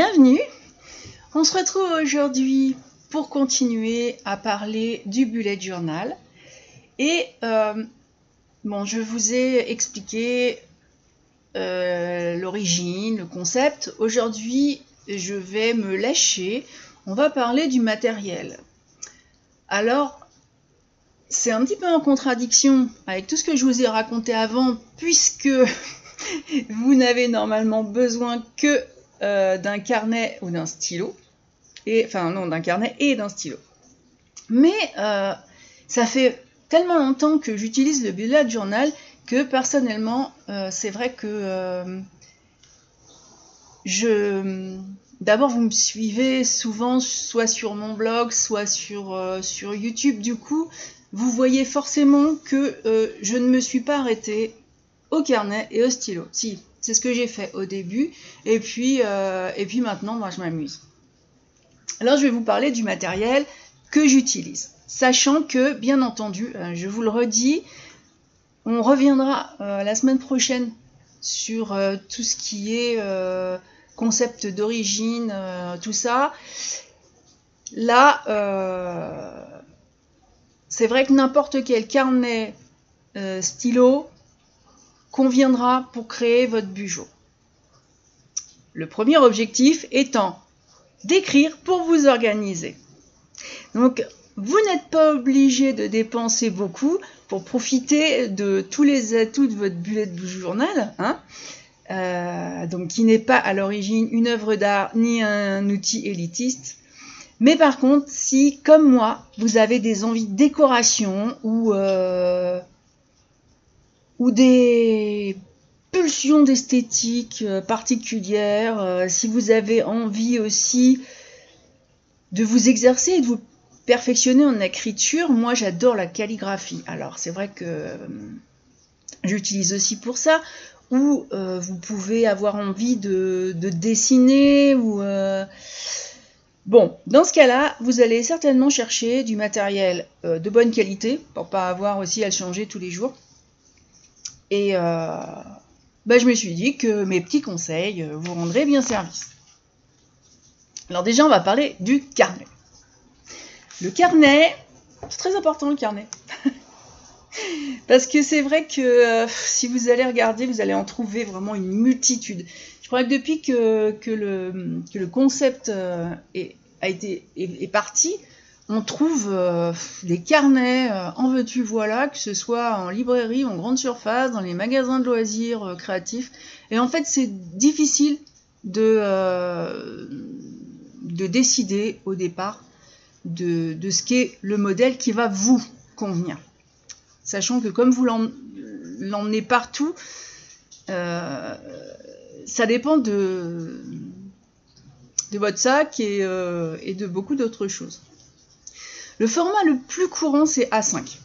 Bienvenue On se retrouve aujourd'hui pour continuer à parler du bullet journal. Et euh, bon, je vous ai expliqué euh, l'origine, le concept. Aujourd'hui, je vais me lâcher. On va parler du matériel. Alors, c'est un petit peu en contradiction avec tout ce que je vous ai raconté avant, puisque vous n'avez normalement besoin que euh, d'un carnet ou d'un stylo. Et, enfin, non, d'un carnet et d'un stylo. Mais euh, ça fait tellement longtemps que j'utilise le bullet journal que personnellement, euh, c'est vrai que je. D'abord, vous me suivez souvent, soit sur mon blog, soit sur, sur YouTube. Du coup, vous voyez forcément que je ne me suis pas arrêtée au carnet et au stylo. Si, c'est ce que j'ai fait au début. Et puis, euh, et puis maintenant, moi, je m'amuse. Alors, je vais vous parler du matériel que j'utilise. Sachant que, bien entendu, euh, je vous le redis, on reviendra euh, la semaine prochaine sur tout ce qui est concept d'origine, tout ça. Là, c'est vrai que n'importe quel carnet, stylo, conviendra pour créer votre bugeot. Le premier objectif étant d'écrire pour vous organiser. Donc, vous n'êtes pas obligé de dépenser beaucoup pour profiter de tous les atouts de votre bullet de journal, hein euh, donc qui n'est pas à l'origine une œuvre d'art ni un outil élitiste. Mais par contre, si, comme moi, vous avez des envies de décoration ou euh, ou des pulsions d'esthétique euh, particulières, euh, si vous avez envie aussi de vous exercer et de vous perfectionner en écriture, moi j'adore la calligraphie. Alors c'est vrai que euh, j'utilise aussi pour ça, ou vous pouvez avoir envie de, dessiner, ou... Bon, dans ce cas-là, vous allez certainement chercher du matériel de bonne qualité, pour pas avoir aussi à le changer tous les jours. Et euh, bah, je me suis dit que mes petits conseils euh, vous rendraient bien service. Alors déjà, on va parler du carnet. Le carnet, c'est très important le carnet. Parce que c'est vrai que euh, si vous allez regarder, vous allez en trouver vraiment une multitude. Je crois que depuis que, le, le, concept est, a été, est parti, on trouve euh, des carnets euh, en veux-tu voilà, que ce soit en librairie, en grande surface, dans les magasins de loisirs euh, créatifs. Et en fait, c'est difficile de, de décider au départ de, ce qu'est le modèle qui va vous convenir. Sachant que comme vous l'emmenez partout, ça dépend de, de votre sac et de beaucoup d'autres choses. Le format le plus courant, c'est A5.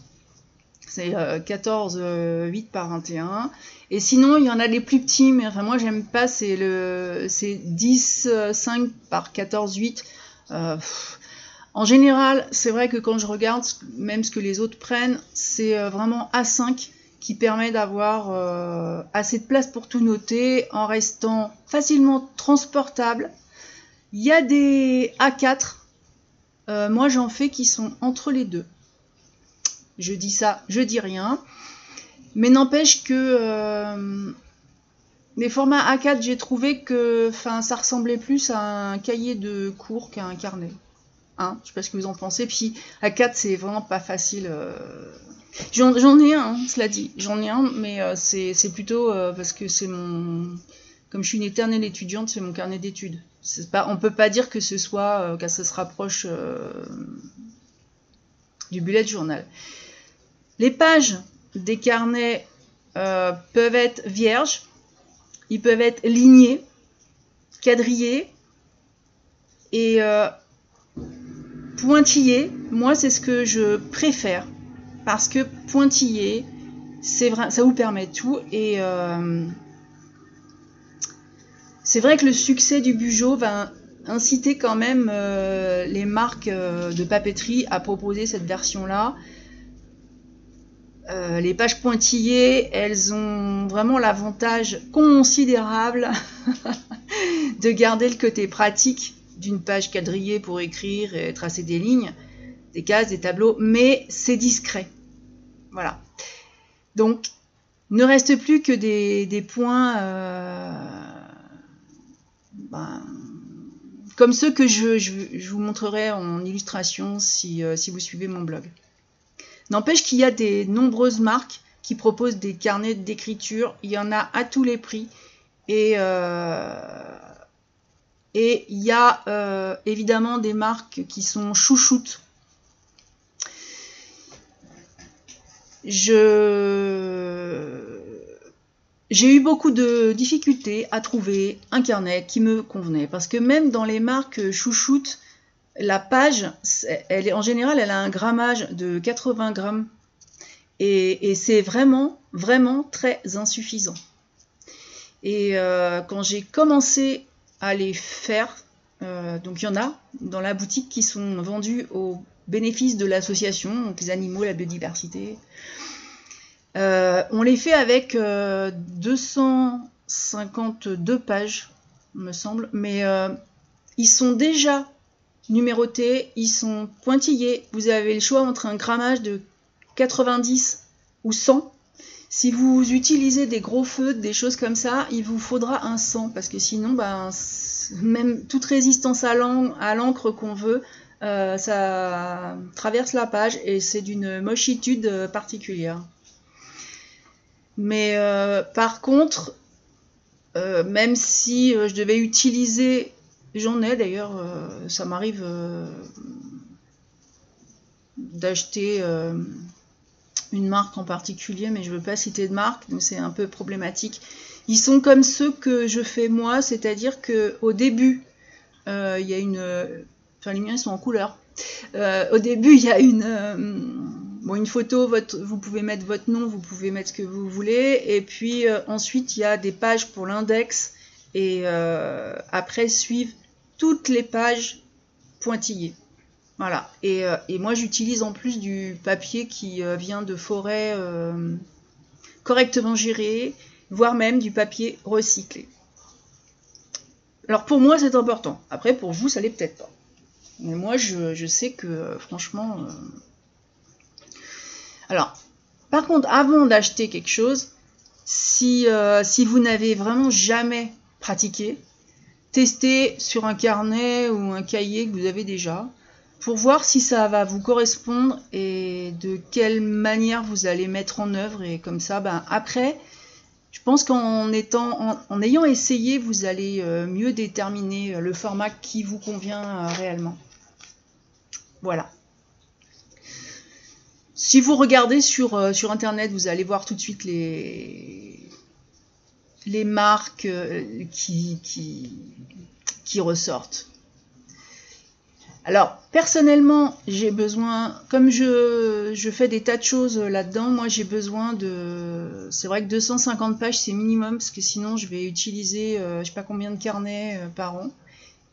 C'est 14, euh, 8 par 21. Et sinon, il y en a les plus petits, mais enfin, moi, j'aime pas, c'est le, c'est 10, 5 par 14, 8. Euh, en général, c'est vrai que quand je regarde même ce que les autres prennent, c'est euh, vraiment A5 qui permet d'avoir assez de place pour tout noter en restant facilement transportable. Il y a des A4 euh, moi, j'en fais qui sont entre les deux. Je dis ça, je dis rien. Mais n'empêche que euh, les formats A4, j'ai trouvé que ça ressemblait plus à un cahier de cours qu'à un carnet. Hein je sais pas ce que vous en pensez. Puis A4, c'est vraiment pas facile. Euh. J'en ai un, hein, cela dit. J'en ai un, mais c'est plutôt parce que c'est mon. Comme je suis une éternelle étudiante, c'est mon carnet d'études. On peut pas dire que ce soit, euh, que ça se rapproche euh, du bullet journal. Les pages des carnets euh, peuvent être vierges, ils peuvent être lignés, quadrillés et pointillés. Moi, c'est ce que je préfère parce que pointillé, ça vous permet tout et c'est vrai que le succès du Bugeot va inciter quand même euh, les marques euh, de papeterie à proposer cette version-là. Euh, les pages pointillées, elles ont vraiment l'avantage considérable de garder le côté pratique d'une page quadrillée pour écrire et tracer des lignes, des cases, des tableaux, mais c'est discret. Voilà. Donc, ne reste plus que des, points ben, comme ceux que je, vous montrerai en illustration si, euh, si vous suivez mon blog. N'empêche qu'il y a des nombreuses marques qui proposent des carnets d'écriture. Il y en a à tous les prix. Et, euh, il y a euh, évidemment des marques qui sont chouchoutes. Je j'ai eu beaucoup de difficultés à trouver un carnet qui me convenait parce que même dans les marques chouchoutes, la page, en général, elle a un grammage de 80 grammes et, c'est vraiment, vraiment très insuffisant. Et euh, quand j'ai commencé à les faire, euh, donc il y en a dans la boutique qui sont vendus au bénéfice de l'association, donc les animaux, la biodiversité. Euh, on les fait avec 252 pages, me semble, mais ils sont déjà numérotés, ils sont pointillés. Vous avez le choix entre un grammage de 90 ou 100. Si vous utilisez des gros feux, des choses comme ça, il vous faudra un 100 parce que sinon, ben, même toute résistance à l'encre qu'on veut, euh, ça traverse la page et c'est d'une mochitude euh, particulière. Mais euh, par contre, même si je devais utiliser J'en ai d'ailleurs, euh, ça m'arrive euh, d'acheter euh, une marque en particulier, mais je ne veux pas citer de marque, donc c'est un peu problématique. Ils sont comme ceux que je fais moi, c'est-à-dire qu'au début, il y a une. Enfin, les miens sont en couleur. au début, il y a une, bon, une photo, vous pouvez mettre votre nom, vous pouvez mettre ce que vous voulez, et puis ensuite, il y a des pages pour l'index, et après suivent toutes les pages pointillées. Voilà. Et, euh, moi, j'utilise en plus du papier qui euh, vient de forêts euh, correctement gérées, voire même du papier recyclé. Alors pour moi, c'est important. Après, pour vous, ça l'est peut-être pas. Mais moi, je, sais que franchement. Alors, par contre, avant d'acheter quelque chose, si, si vous n'avez vraiment jamais pratiqué, tester sur un carnet ou un cahier que vous avez déjà pour voir si ça va vous correspondre et de quelle manière vous allez mettre en œuvre. Et comme ça ben après je pense qu'en ayant essayé vous allez euh, mieux déterminer euh, le format qui vous convient euh, réellement. Voilà si vous regardez sur, sur internet vous allez voir tout de suite les les marques euh, qui, qui, ressortent. Alors, personnellement, j'ai besoin, comme je, je, fais des tas de choses là-dedans, moi j'ai besoin de. C'est vrai que 250 pages c'est minimum, parce que sinon je vais utiliser euh, je sais pas combien de carnets euh, par an.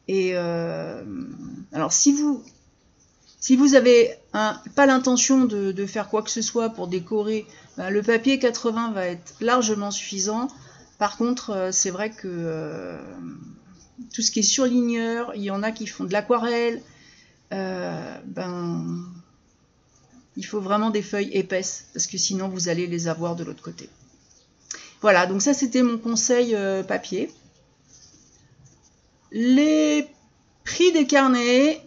Et alors, si vous. Si vous avez pas l'intention de, faire quoi que ce soit pour décorer, ben, le papier 80 va être largement suffisant. Par contre, euh, c'est vrai que euh, tout ce qui est surligneur, il y en a qui font de l'aquarelle, euh, ben, il faut vraiment des feuilles épaisses, parce que sinon vous allez les avoir de l'autre côté. Voilà, donc ça c'était mon conseil papier. Les prix des carnets,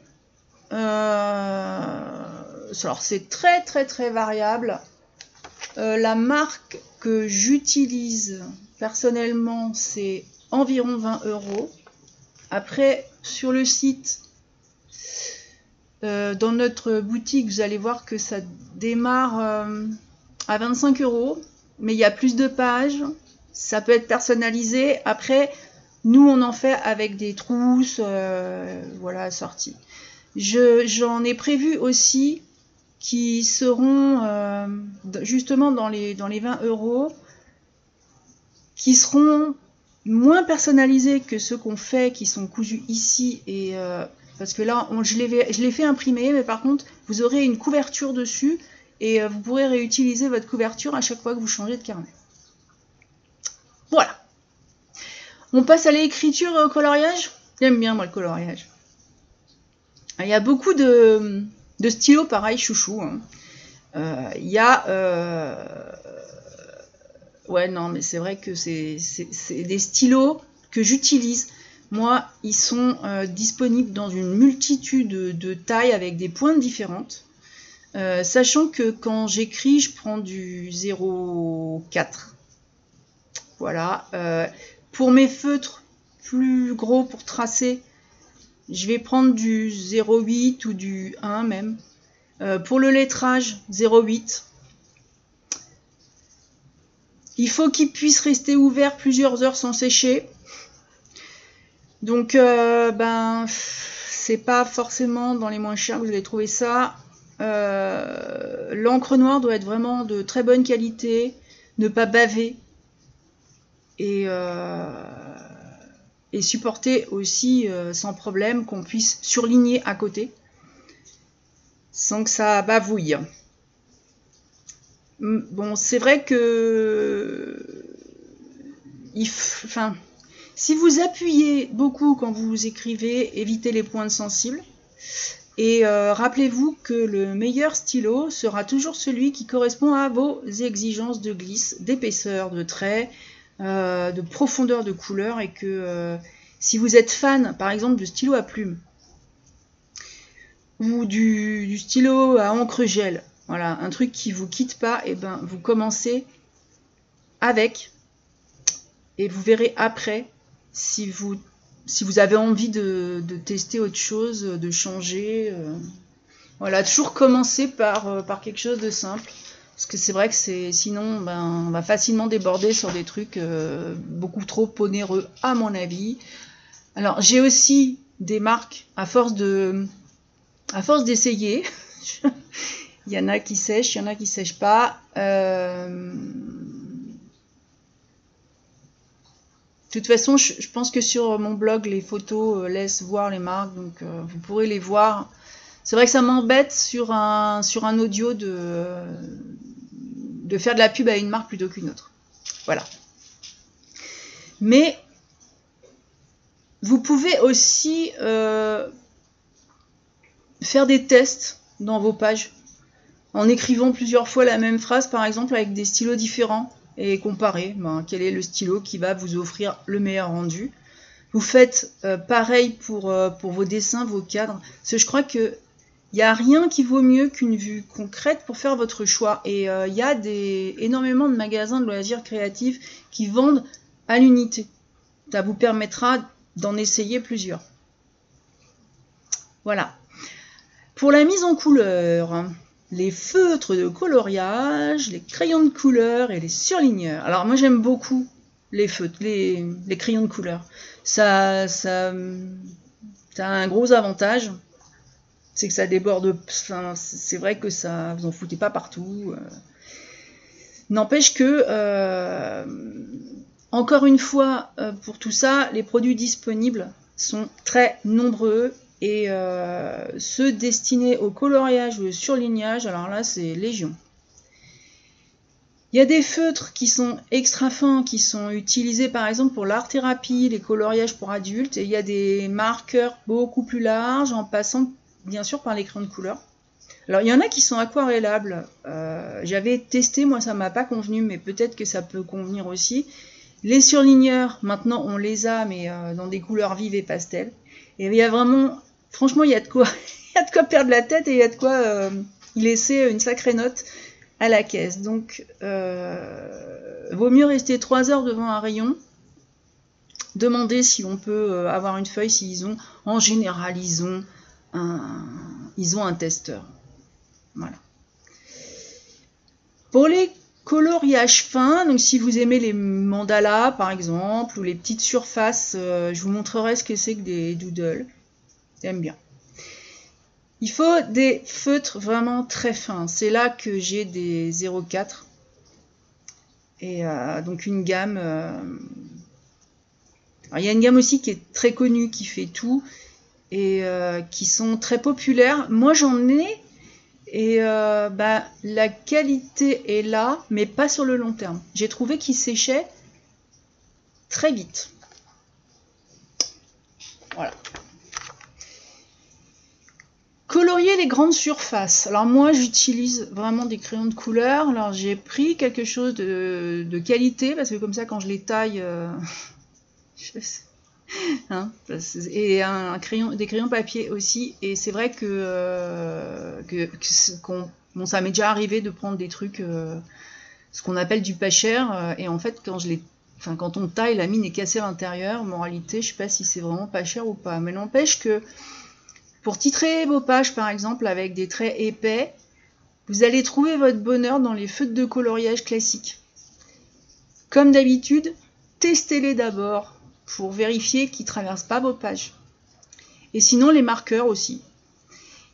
alors c'est très très très variable. la marque que j'utilise Personnellement, c'est environ 20 euros. Après, sur le site, euh, dans notre boutique, vous allez voir que ça démarre euh, à 25 euros, mais il y a plus de pages. Ça peut être personnalisé. Après, nous, on en fait avec des trousses, euh, voilà, sorties. J'en ai prévu aussi qui seront justement dans les, dans les 20 euros qui seront moins personnalisés que ceux qu'on fait, qui sont cousus ici. Et, euh, parce que là, je l'ai fait imprimer, mais par contre, vous aurez une couverture dessus et vous pourrez réutiliser votre couverture à chaque fois que vous changez de carnet. Voilà. On passe à l'écriture au coloriage? J'aime bien moi le coloriage. Il y a beaucoup de, stylos pareil, chouchou. Hein. Il y a Ouais, non, mais c'est vrai que c'est des stylos que j'utilise. Moi, ils sont euh, disponibles dans une multitude de, tailles avec des pointes différentes. Euh, sachant que quand j'écris, je prends du 0,4. Voilà. Euh, pour mes feutres plus gros pour tracer, je vais prendre du 0,8 ou du 1 même. pour le lettrage, 0,8. Il faut qu'il puisse rester ouvert plusieurs heures sans sécher. Donc, euh, ben, c'est pas forcément dans les moins chers que vous allez trouver ça. Euh, l'encre noire doit être vraiment de très bonne qualité, ne pas baver et, euh, et supporter aussi sans problème qu'on puisse surligner à côté sans que ça bavouille. Bon, c'est vrai que. enfin, si vous appuyez beaucoup quand vous écrivez, évitez les pointes sensibles. Et euh, rappelez-vous que le meilleur stylo sera toujours celui qui correspond à vos exigences de glisse, d'épaisseur de trait, euh, de profondeur de couleur. Et que euh, si vous êtes fan, par exemple, de stylo à plume ou du stylo à encre gel, voilà, un truc qui vous quitte pas, et eh ben vous commencez avec et vous verrez après si vous avez envie de, tester autre chose, de changer. Euh. voilà, toujours commencer par quelque chose de simple. Parce que c'est vrai que c'est sinon ben, on va facilement déborder sur des trucs euh, beaucoup trop onéreux à mon avis. Alors j'ai aussi des marques à force de à force d'essayer. Il y en a qui sèchent, il y en a qui sèchent pas. Euh, de toute façon, je, pense que sur mon blog, les photos euh, laissent voir les marques, donc vous pourrez les voir. C'est vrai que ça m'embête sur un, sur un audio de, de faire de la pub à une marque plutôt qu'une autre. Voilà. Mais vous pouvez aussi faire des tests dans vos pages en écrivant plusieurs fois la même phrase, par exemple, avec des stylos différents, et comparer ben, quel est le stylo qui va vous offrir le meilleur rendu. Vous faites euh, pareil pour, euh, pour vos dessins, vos cadres, je crois que il n'y a rien qui vaut mieux qu'une vue concrète pour faire votre choix. Et euh, il y a énormément de magasins de loisirs créatifs qui vendent à l'unité. Ça vous permettra d'en essayer plusieurs. Voilà. Pour la mise en couleur, les feutres de coloriage, les crayons de couleur et les surligneurs. Alors moi j'aime beaucoup les feutres, les, crayons de couleur. Ça, a un gros avantage, c'est que ça déborde. c'est vrai que ça, vous en foutez pas partout. Euh. N'empêche que, euh, encore une fois, euh, pour tout ça, les produits disponibles sont très nombreux et ceux destinés au coloriage ou au surlignage, alors là c'est légion. Il y a des feutres qui sont extra fins, qui sont utilisés par exemple pour l'art thérapie, les coloriages pour adultes, et il y a des marqueurs beaucoup plus larges en passant bien sûr par l'écran de couleur. Alors il y en a qui sont aquarellables. Euh, j'avais testé, moi ça m'a pas convenu, mais peut-être que ça peut convenir aussi. Les surligneurs, maintenant on les a, mais euh, dans des couleurs vives et pastel. Et il y a vraiment franchement, il y a de quoi, il y a de quoi perdre la tête et il y a de quoi euh, laisser une sacrée note à la caisse. Donc, euh, vaut mieux rester 3 heures devant un rayon. Demander si on peut avoir une feuille, s'ils ont, en général, ils ont ils ont un testeur. Voilà. Pour les coloriages fins, donc si vous aimez les mandalas par exemple, ou les petites surfaces, je vous montrerai ce que c'est que des doodles. J'aime bien. Il faut des feutres vraiment très fins. C'est là que j'ai des 0,4. Et euh, donc une gamme. Euh, il y a une gamme aussi qui est très connue, qui fait tout, et euh, qui sont très populaires. Moi j'en ai, Et bah, la qualité est là, mais pas sur le long terme. J'ai trouvé qu'il séchait très vite. Voilà. Colorier les grandes surfaces. Alors moi j'utilise vraiment des crayons de couleur. Alors j'ai pris quelque chose de, qualité parce que comme ça quand je les taille, euh, hein, et un, crayon, des crayons papier aussi. Et c'est vrai que, euh, ça m'est déjà arrivé de prendre des trucs, euh, ce qu'on appelle du pas cher. et en fait quand je quand on taille, la mine est cassée à l'intérieur. Moralité, je sais pas si c'est vraiment pas cher ou pas. Mais n'empêche que pour titrer vos pages, par exemple, avec des traits épais, vous allez trouver votre bonheur dans les feutres de coloriage classiques. Comme d'habitude, testez-les d'abord pour vérifier qu'ils ne traversent pas vos pages. Et sinon, les marqueurs aussi.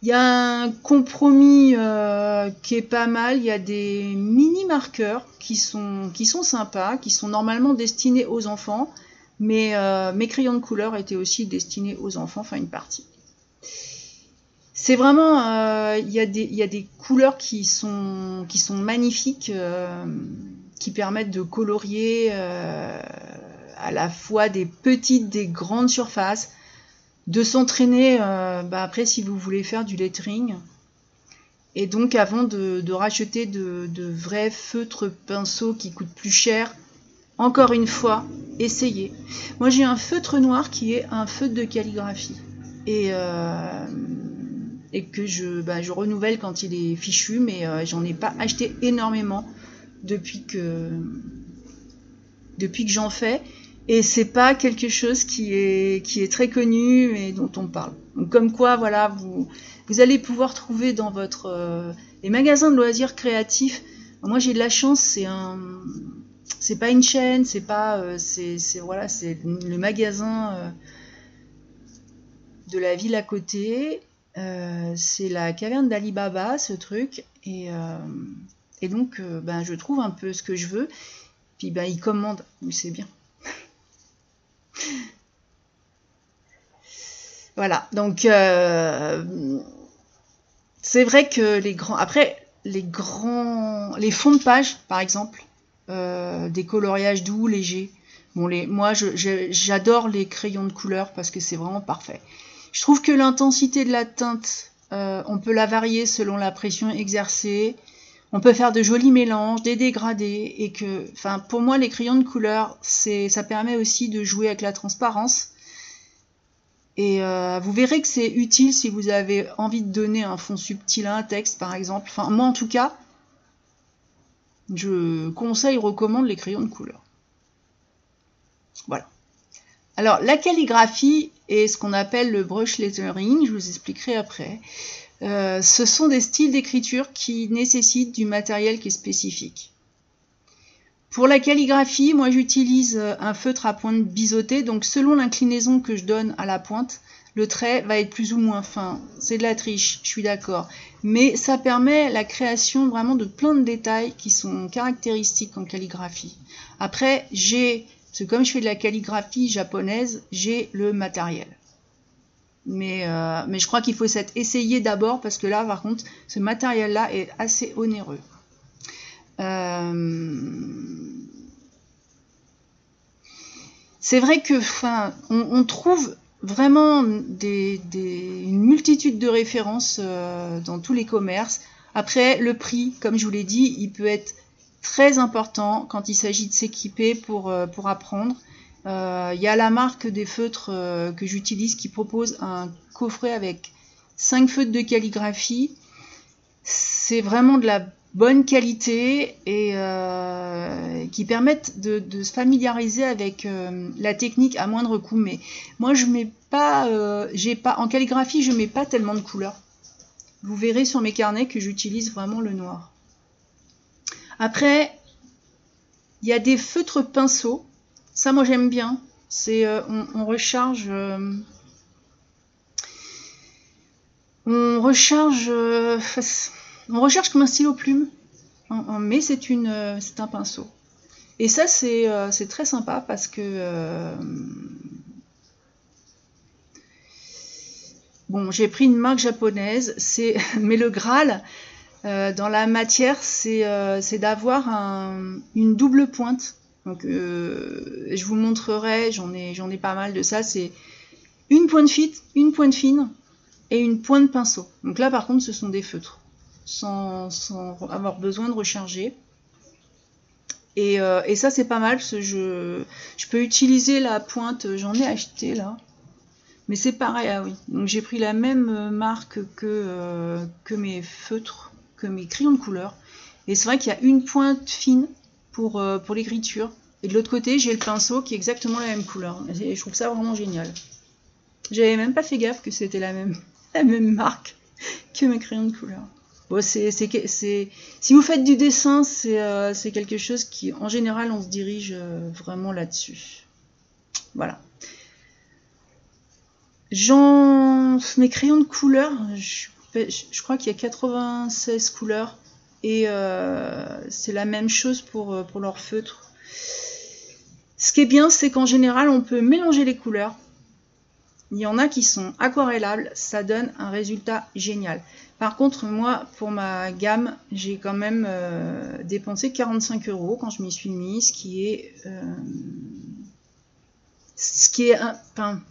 Il y a un compromis euh, qui est pas mal. Il y a des mini marqueurs qui sont, qui sont sympas, qui sont normalement destinés aux enfants, mais euh, mes crayons de couleur étaient aussi destinés aux enfants, enfin une partie. C'est vraiment, euh, il y, a des couleurs qui sont, qui sont magnifiques, qui permettent de colorier à la fois des petites, des grandes surfaces de s'entraîner euh, bah, après si vous voulez faire du lettering. Et donc avant de, racheter de, vrais feutres pinceaux qui coûtent plus cher, encore une fois, essayez. Moi j'ai un feutre noir qui est un feutre de calligraphie. Et, euh, que je, bah, je, renouvelle quand il est fichu, mais euh, j'en ai pas acheté énormément depuis que, depuis que j'en fais et c'est pas quelque chose qui est, qui est très connu et dont on parle. Donc comme quoi, voilà, vous, vous allez pouvoir trouver dans votre euh, les magasins de loisirs créatifs. Moi, j'ai de la chance, c'est un, c'est pas une chaîne, c'est pas, euh, c'est, voilà, c'est le magasin euh, de la ville à côté. c'est la caverne d'Alibaba, ce truc, et, et donc, ben, je trouve un peu ce que je veux. Puis, ben, ils commandent, c'est bien. Voilà, donc euh, c'est vrai que les grands. Après, les grands. Les fonds de page, par exemple, euh, des coloriages doux, légers. Bon, les, moi, j'adore les crayons de couleur parce que c'est vraiment parfait. Je trouve que l'intensité de la teinte, euh, on peut la varier selon la pression exercée on peut faire de jolis mélanges, des dégradés, et que, enfin, pour moi, les crayons de couleur, c'est, ça permet aussi de jouer avec la transparence. Et euh, vous verrez que c'est utile si vous avez envie de donner un fond subtil à un texte, par exemple. Enfin, moi, en tout cas, je conseille, recommande les crayons de couleur. Voilà. Alors, la calligraphie est ce qu'on appelle le brush lettering, je vous expliquerai après. Euh, ce sont des styles d'écriture qui nécessitent du matériel qui est spécifique. Pour la calligraphie, moi j'utilise euh, un feutre à pointe biseautée, donc selon l'inclinaison que je donne à la pointe, le trait va être plus ou moins fin. C'est de la triche, je suis d'accord. Mais ça permet la création vraiment de plein de détails qui sont caractéristiques en calligraphie. Après, j'ai, parce que comme je fais de la calligraphie japonaise, j'ai le matériel. Mais, euh, mais je crois qu'il faut s'être essayé d'abord parce que là, par contre, ce matériel-là est assez onéreux. Euh, c'est vrai que, enfin, on, trouve vraiment une multitude de références euh, dans tous les commerces. Après, le prix, comme je vous l'ai dit, il peut être très important quand il s'agit de s'équiper pour apprendre. Euh, il y a la marque des feutres euh, que j'utilise qui propose un coffret avec 5 feutres de calligraphie. C'est vraiment de la bonne qualité et euh, qui permettent de, se familiariser avec la technique à moindre coût. Mais moi, je mets pas, en calligraphie, je mets pas tellement de couleurs. Vous verrez sur mes carnets que j'utilise vraiment le noir. Après, il y a des feutres pinceaux ça, moi, j'aime bien. C'est euh, on, recharge. Euh, on recharge. Euh, on recharge comme un stylo plume. mais c'est une, c'est un pinceau. Et ça, c'est très sympa parce que. Bon, j'ai pris une marque japonaise, c'est mais le Graal, dans la matière, c'est d'avoir une double pointe. Donc, je vous montrerai, j'en ai, ai pas mal de ça. C'est une pointe fine, une pointe fine et une pointe pinceau. Donc là, par contre, ce sont des feutres, sans, avoir besoin de recharger. Et, ça, c'est pas mal, parce que je, peux utiliser la pointe, j'en ai acheté là, mais c'est pareil, ah oui. Donc j'ai pris la même euh, marque que, euh, que mes feutres, que mes crayons de couleur. Et c'est vrai qu'il y a une pointe fine pour, euh, pour l'écriture. Et de l'autre côté, j'ai le pinceau qui est exactement la même couleur. Et je trouve ça vraiment génial. J'avais même pas fait gaffe que c'était la même, la même marque que mes crayons de couleur. Bon, c'est, si vous faites du dessin, c'est, quelque chose qui, en général, on se dirige vraiment là-dessus. Voilà. Mes crayons de couleur, je, crois qu'il y a 96 couleurs. Et euh, c'est la même chose pour, euh, pour leur feutre. Ce qui est bien, c'est qu'en général, on peut mélanger les couleurs. Il y en a qui sont aquarellables, ça donne un résultat génial. Par contre, moi, pour ma gamme, j'ai quand même euh, dépensé 45 euros quand je m'y suis mise, ce qui est, ce qui est, enfin,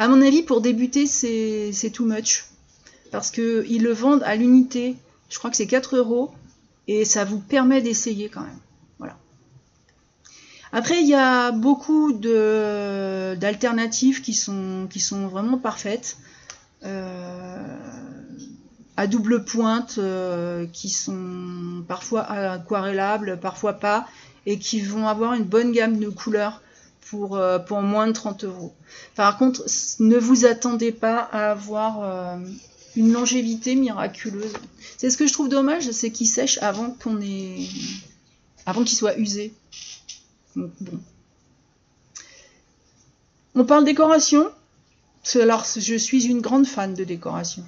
à mon avis, pour débuter, c'est too much. Parce qu'ils le vendent à l'unité. Je crois que c'est 4 euros. Et ça vous permet d'essayer quand même. Voilà. Après, il y a beaucoup d'alternatives qui sont, qui sont vraiment parfaites. Euh, à double pointe, euh, qui sont parfois aquarellables, parfois pas, et qui vont avoir une bonne gamme de couleurs pour, euh, pour moins de 30 euros. Par contre, ne vous attendez pas à avoir une longévité miraculeuse. C'est ce que je trouve dommage, c'est qu'il sèche avant qu'on ait, avant qu'il soit usé. bon. On parle décoration. Alors, je suis une grande fan de décoration.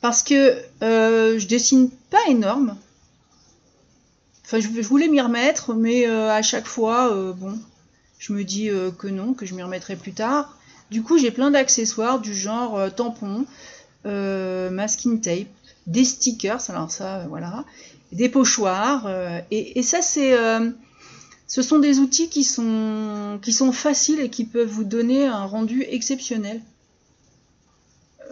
Parce que euh, je dessine pas énorme. Enfin, je, voulais m'y remettre, mais euh, à chaque fois, euh, bon, je me dis que non, que je m'y remettrai plus tard. Du coup, j'ai plein d'accessoires du genre tampons, masking tape, des stickers, alors ça, voilà, des pochoirs. Et, ça, c'est, ce sont des outils qui sont, qui sont faciles et qui peuvent vous donner un rendu exceptionnel.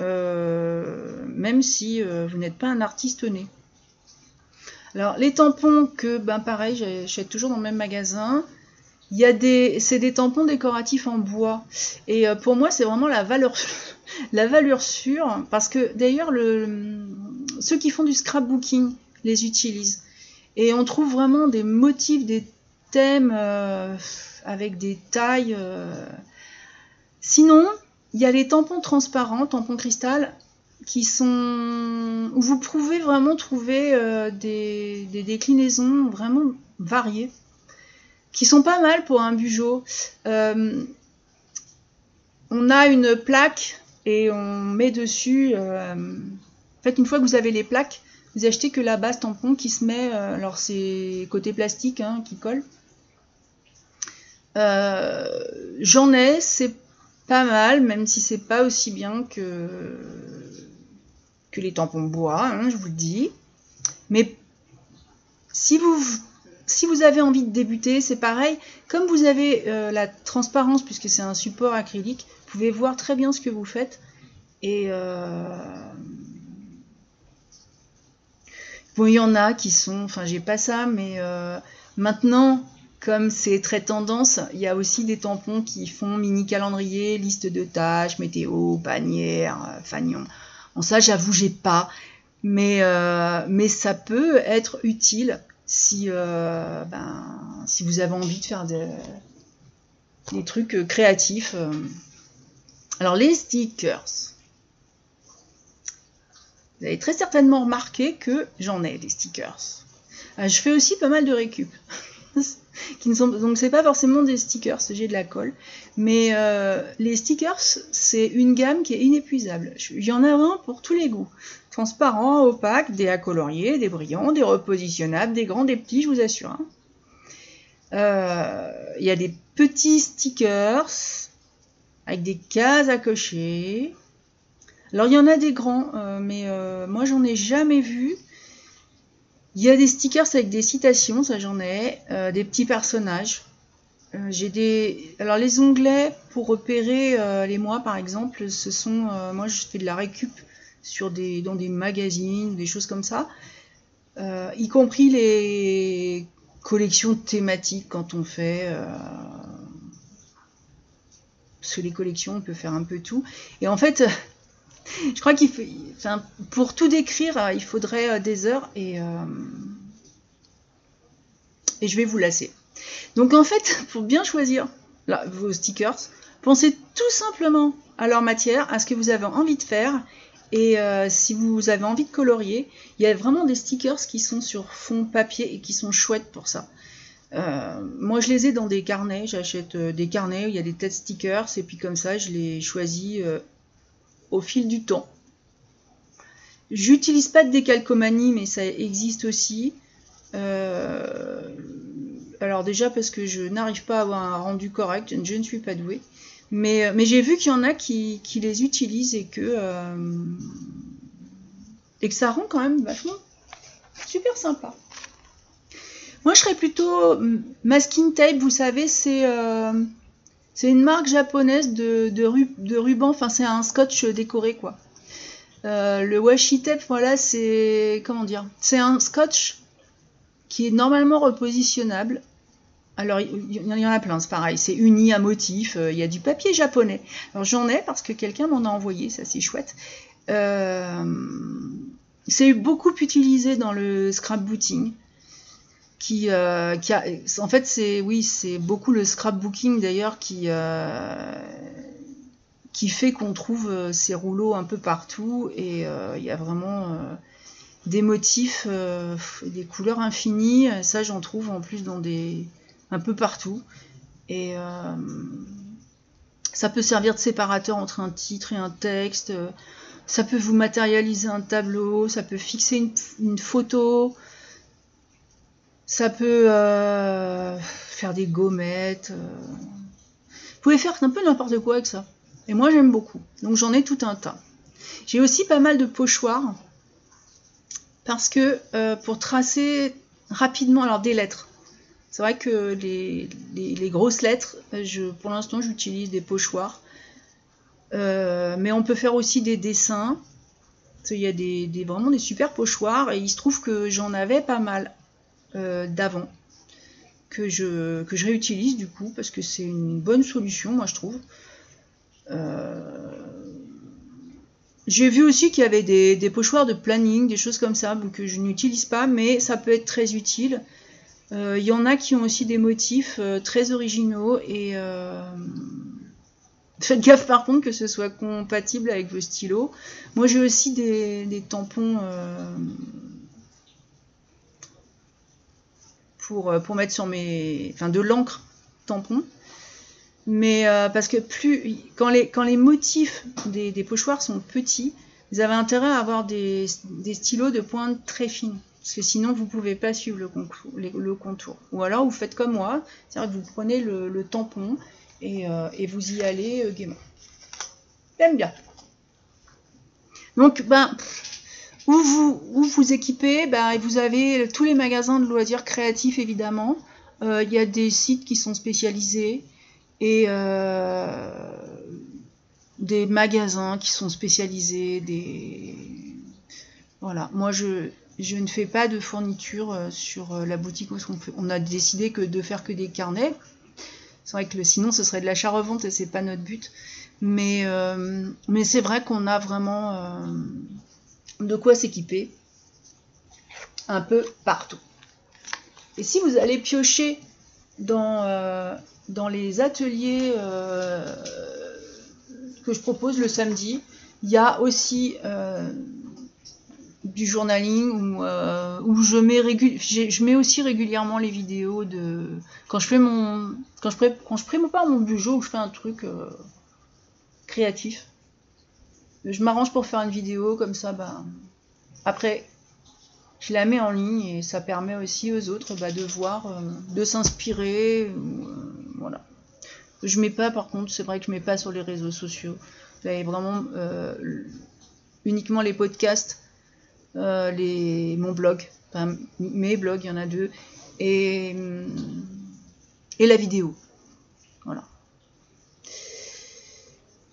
même si vous n'êtes pas un artiste né. Alors, les tampons que, ben pareil, j'achète toujours dans le même magasin. Il y a des, c'est des tampons décoratifs en bois. Et euh, pour moi, c'est vraiment la valeur, la valeur sûre. Parce que d'ailleurs, le, ceux qui font du scrapbooking les utilisent. Et on trouve vraiment des motifs, des thèmes euh, avec des tailles. Euh. Sinon, il y a les tampons transparents, tampons cristal, qui sont où vous pouvez vraiment trouver euh, des, déclinaisons vraiment variées, qui sont pas mal pour un bugeot. Euh, on a une plaque et on met dessus. Euh, en fait, une fois que vous avez les plaques, vous achetez que la base tampon qui se met. alors c'est côté plastique hein, qui colle. J'en ai, c'est pas mal, même si c'est pas aussi bien que que les tampons bois, hein, je vous le dis. Mais si vous, si vous avez envie de débuter, c'est pareil. Comme vous avez euh, la transparence, puisque c'est un support acrylique, vous pouvez voir très bien ce que vous faites. Et euh, bon, il y en a qui sont, enfin, j'ai pas ça, mais euh, maintenant, comme c'est très tendance, il y a aussi des tampons qui font mini calendrier, liste de tâches, météo, panière, fanion. Bon, ça, j'avoue, j'ai pas. Mais ça peut être utile si, euh, ben, si vous avez envie de faire des, trucs euh, créatifs. Alors, les stickers. Vous avez très certainement remarqué que j'en ai des stickers. Je fais aussi pas mal de récup. qui ne sont donc c'est pas forcément des stickers, j'ai de la colle, mais euh, les stickers c'est une gamme qui est inépuisable. Il y en a vraiment pour tous les goûts, transparents, opaques, des à colorier, des brillants, des repositionnables, des grands, des petits, je vous assure. Hein. Euh, il y a des petits stickers avec des cases à cocher. Alors il y en a des grands, euh, mais moi j'en ai jamais vu. Il y a des stickers avec des citations, ça j'en ai, euh, des petits personnages. j'ai des. Alors les onglets pour repérer les mois par exemple, ce sont. moi je fais de la récup sur des, dans des magazines, des choses comme ça. y compris les collections thématiques quand on fait parce les collections, on peut faire un peu tout. Et en fait, je crois qu'il faut, enfin, pour tout décrire, euh, il faudrait euh, des heures et, euh, et je vais vous lasser. Donc en fait, pour bien choisir vos stickers, pensez tout simplement à leur matière, à ce que vous avez envie de faire. Et si vous avez envie de colorier, il y a vraiment des stickers qui sont sur fond papier et qui sont chouettes pour ça. moi, je les ai dans des carnets. J'achète des carnets où il y a des têtes stickers et puis comme ça, je les choisis au fil du temps. J'utilise pas de décalcomanie, mais ça existe aussi. Euh, alors déjà parce que je n'arrive pas à avoir un rendu correct, je ne suis pas douée. Mais, euh, j'ai vu qu'il y en a qui, les utilisent et que, euh, et que ça rend quand même vachement super sympa. Moi je serais plutôt masking tape, vous savez, c'est c'est une marque japonaise de, ruban, enfin c'est un scotch décoré quoi. Euh, le washi tape, voilà, c'est comment dire, c'est un scotch qui est normalement repositionnable. Alors il y, en a plein, c'est pareil, c'est uni à motif. Euh, il y a du papier japonais. Alors j'en ai parce que quelqu'un m'en a envoyé, ça c'est chouette. Euh, c'est beaucoup utilisé dans le scrapbooking qui, euh, qui a, en fait c'est oui c'est beaucoup le scrapbooking d'ailleurs qui euh, qui fait qu'on trouve euh, ces rouleaux un peu partout et il y a vraiment des motifs des couleurs infinies. Ça j'en trouve en plus dans des un peu partout. Et ça peut servir de séparateur entre un titre et un texte. Ça peut vous matérialiser un tableau. Ça peut fixer une, une photo ça peut euh, faire des gommettes. Euh. Vous pouvez faire un peu n'importe quoi avec ça. Et moi j'aime beaucoup. Donc j'en ai tout un tas. J'ai aussi pas mal de pochoirs. Parce que euh, pour tracer rapidement, alors des lettres. C'est vrai que les, grosses lettres, pour l'instant j'utilise des pochoirs. mais on peut faire aussi des dessins. Il y a des, vraiment des super pochoirs et il se trouve que j'en avais pas mal euh, d'avant que je, que je réutilise du coup parce que c'est une bonne solution moi je trouve. Euh, j'ai vu aussi qu'il y avait des, pochoirs de planning, des choses comme ça que je n'utilise pas mais ça peut être très utile. Euh, il y en a qui ont aussi des motifs très originaux et faites gaffe par contre que ce soit compatible avec vos stylos. Moi j'ai aussi des, tampons pour, mettre sur mes. Enfin, de l'encre tampon. Mais euh, parce que plus. Quand les, quand les motifs des, pochoirs sont petits, vous avez intérêt à avoir des, stylos de pointe très fine. Parce que sinon, vous pouvez pas suivre le contour, le contour. Ou alors, vous faites comme moi, c'est-à-dire que vous prenez le, tampon euh, et, vous y allez gaiement. J'aime bien. Donc, ben, où vous, vous équipez, ben, vous avez tous les magasins de loisirs créatifs évidemment. Euh, il y a des sites qui sont spécialisés et euh, des magasins qui sont spécialisés. Des... Voilà, moi je, je ne fais pas de fourniture euh, sur la boutique on a décidé que de faire que des carnets. C'est vrai que sinon ce serait de l'achat-revente et c'est pas notre but. Mais, mais c'est vrai qu'on a vraiment de quoi s'équiper un peu partout. Et si vous allez piocher dans, euh, dans les ateliers euh, que je propose le samedi, il y a aussi euh, du journaling où, je, mets aussi régulièrement les vidéos de quand je fais mon quand je, quand je prépare mon budget ou je fais un truc créatif je m'arrange pour faire une vidéo comme ça. Bah, après, je la mets en ligne et ça permet aussi aux autres bah, de voir, euh, de s'inspirer. Euh, voilà. Je mets pas, par contre, c'est vrai que je mets pas sur les réseaux sociaux. Avez vraiment euh, uniquement les podcasts, les, mon blog, enfin, mes blogs, il y en a deux, et la vidéo.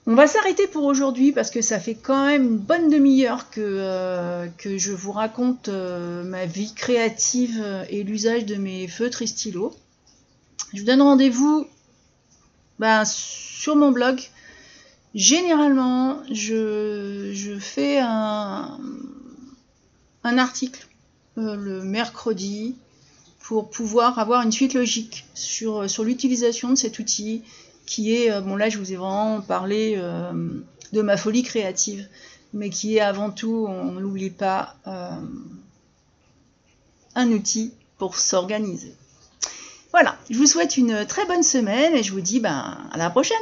On va s'arrêter pour aujourd'hui parce que ça fait quand même une bonne demi-heure que, euh, je vous raconte euh, ma vie créative et l'usage de mes feutres et stylos. Je vous donne rendez-vous ben, sur mon blog. Généralement, je, fais un, article euh, le mercredi pour pouvoir avoir une suite logique sur l'utilisation de cet outil qui est, euh, bon là je vous ai vraiment parlé euh, de ma folie créative, mais qui est avant tout, on ne l'oublie pas, euh, un outil pour s'organiser. Voilà, je vous souhaite une très bonne semaine et je vous dis ben, à la prochaine